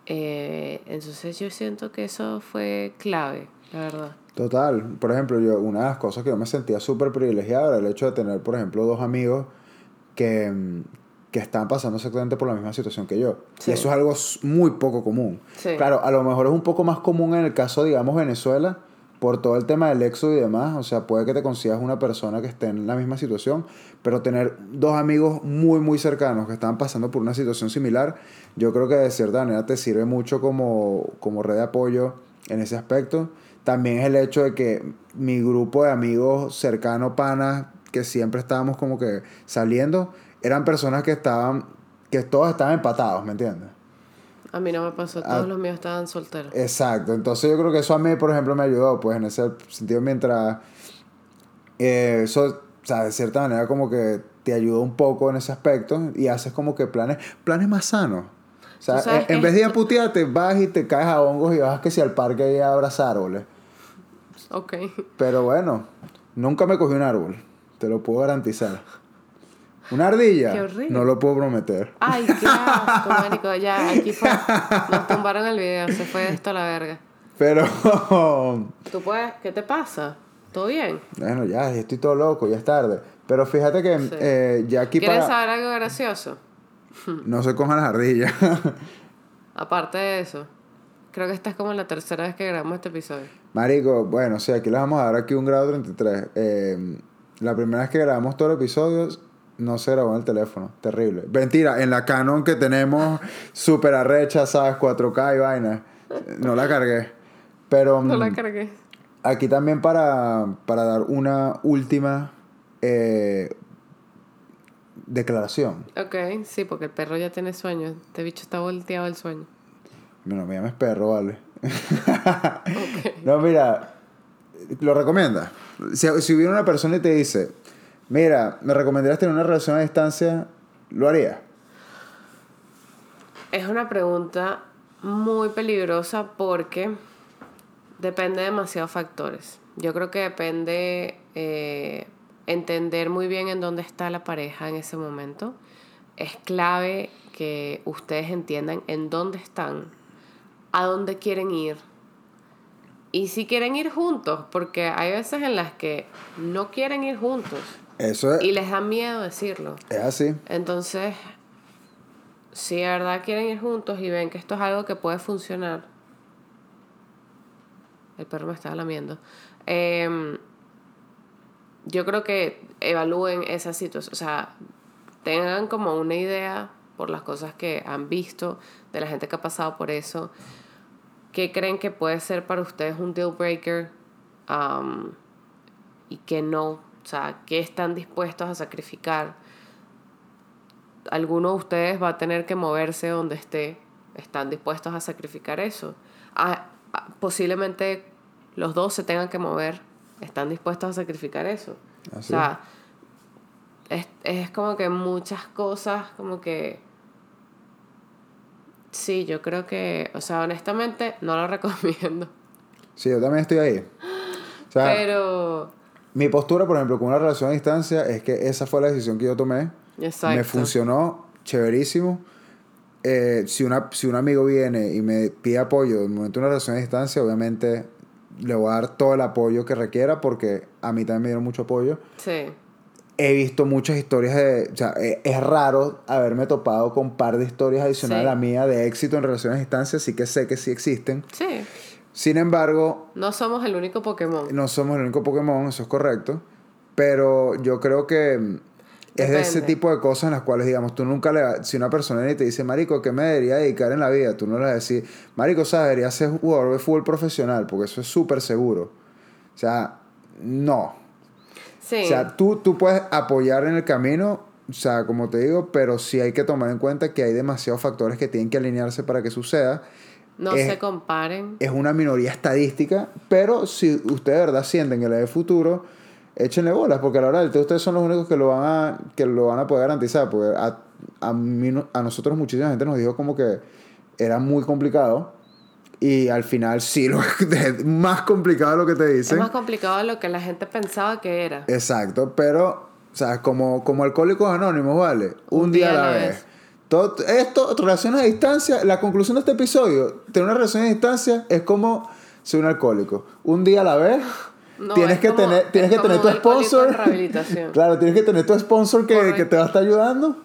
Eh, entonces yo siento que eso fue clave, la verdad. Total, por ejemplo, yo una de las cosas que yo me sentía súper privilegiado era el hecho de tener, por ejemplo, dos amigos que, mm, que están pasando exactamente por la misma situación que yo. Sí. Y eso es algo muy poco común. Sí. Claro, a lo mejor es un poco más común en el caso, digamos, Venezuela, por todo el tema del éxodo y demás. O sea, puede que te consigas una persona que esté en la misma situación, pero tener dos amigos muy, muy cercanos que están pasando por una situación similar, yo creo que de cierta manera te sirve mucho como, como red de apoyo en ese aspecto. También es el hecho de que mi grupo de amigos cercanos, panas, que siempre estábamos como que saliendo, eran personas que estaban, que todos estaban empatados, ¿me entiendes? A mí no me pasó, Ah. todos los míos estaban solteros. Exacto, entonces yo creo que eso a mí, por ejemplo, me ayudó, pues en ese sentido, mientras eh, eso, o sea, de cierta manera como que te ayudó un poco en ese aspecto y haces como que planes, planes más sanos. O sea, sabes en, vez de ir a putearte, vas y te caes a hongos y vas que si al parque y a abrazar árboles. Ok. Pero bueno, nunca me cogí un árbol, te lo puedo garantizar. Una ardilla, Qué horrible. no lo puedo prometer. Ay, qué asco, [LAUGHS] marico. Ya, aquí fue. Nos tumbaron el video. Se fue esto a la verga. Pero, ¿Tú puedes? ¿Qué te pasa? ¿Todo bien? bueno, ya estoy todo loco, ya es tarde. Pero fíjate que Sí. eh, ya aquí ¿Quieres para... saber algo gracioso? [LAUGHS] No se cojan las ardillas. [LAUGHS] Aparte de eso, creo que esta es como la tercera vez que grabamos este episodio. Marico, bueno, sí, aquí les vamos a dar aquí un grado 33. Eh, la primera vez que grabamos todo el episodio no se grabó en el teléfono. Terrible. Mentira, en la Canon que tenemos súper arrecha, ¿sabes? 4K y vaina. No la cargué. Pero No la mm, cargué. aquí también para, para dar una última eh, declaración. Ok, sí, porque el perro ya tiene sueño. Este bicho está volteado el sueño. No, me llames perro, vale. [LAUGHS] No, mira, lo recomienda. Si, si hubiera una persona y te dice, mira, me recomendarías tener una relación a distancia, ¿lo haría? Es una pregunta muy peligrosa porque depende de demasiados factores. Yo creo que depende eh, entender muy bien en dónde está la pareja en ese momento. Es clave que ustedes entiendan en dónde están, a dónde quieren ir y si quieren ir juntos, porque hay veces en las que no quieren ir juntos Eso es, y les da miedo decirlo. es así. Entonces, si de verdad quieren ir juntos y ven que esto es algo que puede funcionar, el perro me estaba lamiendo, em, yo creo que evalúen esa situación, o sea, tengan como una idea por las cosas que han visto, de la gente que ha pasado por eso, qué creen que puede ser para ustedes un deal breaker am, y que no, o sea, qué están dispuestos a sacrificar alguno de ustedes va a tener que moverse donde esté, están dispuestos a sacrificar eso. Ah, ah, posiblemente los dos se tengan que mover, están dispuestos a sacrificar eso. O sea, es, es como que muchas cosas, como que... Sí, yo creo que, o sea, honestamente no lo [LAUGHS] recomiendo. Sí, yo también estoy ahí. O sea, Pero, mi postura, por ejemplo, con una relación a distancia es que esa fue la decisión que yo tomé Exacto. Me funcionó chéverísimo. Eh, si, una, si un amigo viene y me pide apoyo en el momento de una relación a distancia, obviamente le voy a dar todo el apoyo que requiera porque a mí también me dieron mucho apoyo. Sí. He visto muchas historias de... O sea, e- es raro haberme topado con un par de historias adicionales Sí. a la mía de éxito en relaciones a distancia, así que sé que sí existen. Sí. Sin embargo, No somos el único Pokémon. no somos el único Pokémon, eso es correcto. Pero yo creo que es de ese Depende. tipo de cosas en las cuales, digamos, tú nunca le vas- Si una persona te dice, Marico, ¿qué me debería dedicar en la vida? Tú no le vas a decir, Marico, ¿sabes? Debería ser jugador de fútbol profesional, porque eso es súper seguro. O sea, no. Sí. O sea, tú, tú puedes apoyar en el camino, o sea, como te digo, pero sí hay que tomar en cuenta que hay demasiados factores que tienen que alinearse para que suceda. no es- se comparen. Es una minoría estadística, pero si ustedes de verdad sienten que le dé futuro, échenle bolas, porque a la té ustedes son los únicos que lo van a, que lo van a poder garantizar, porque a, a, mí a nosotros muchísima gente nos dijo como que era muy complicado. Y al final sí lo [LAUGHS] es más complicado de lo que te dicen. Es más complicado de lo que la gente pensaba que era. Exacto, pero, o sea, como, como alcohólicos anónimos, ¿vale? Un, día, a la vez. Todo, esto, relaciones a distancia, la conclusión de este episodio, tener una relación a distancia es como ser un alcohólico. Un día a la vez, No, tienes es que como- tener, tienes es que tener tu sponsor. [LAUGHS] claro, tienes que tener tu sponsor que, que te va a estar ayudando.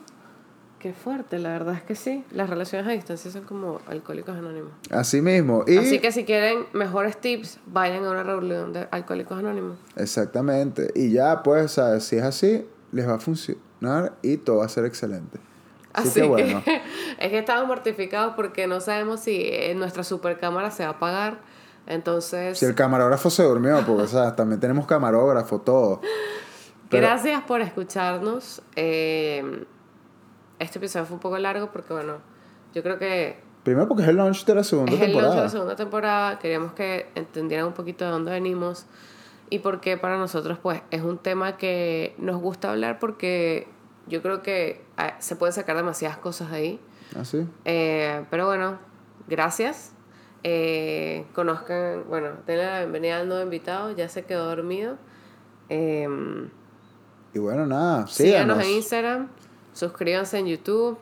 Qué fuerte, la verdad es que sí. Las relaciones a distancia son como alcohólicos anónimos. Así mismo. Y, Así que si quieren mejores tips, vayan a una reunión de alcohólicos anónimos. Exactamente. Y ya, pues, ¿sabes? si es así, les va a funcionar y todo va a ser excelente. Así, Así que bueno. que [LAUGHS] es que estamos mortificados porque no sabemos si eh, nuestra supercámara se va a apagar. Entonces, Si el camarógrafo se durmió, porque, o sea, también tenemos camarógrafo, todo. Pero- gracias por escucharnos. Eh, este episodio fue un poco largo porque, bueno, yo creo que Primero porque es el launch de la segunda es el launch de temporada. la segunda temporada. Queríamos que entendieran un poquito de dónde venimos y por qué para nosotros, pues, es un tema que nos gusta hablar porque yo creo que ah, se pueden sacar demasiadas cosas de ahí. ¿Ah, sí? Eh, pero bueno, gracias. Eh, conozcan, bueno, denle la bienvenida al nuevo invitado, ya se quedó dormido. Eh, Y bueno, nada, síganos síganos. en Instagram, suscríbanse en YouTube.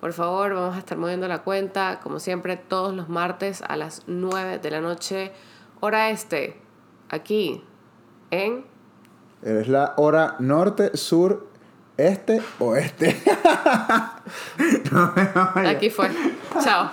Por favor, vamos a estar moviendo la cuenta, como siempre, todos los martes a las 9 de la noche, hora este, aquí, en... Es la hora norte, sur, este, oeste. [LAUGHS] No. Aquí fue. Chao.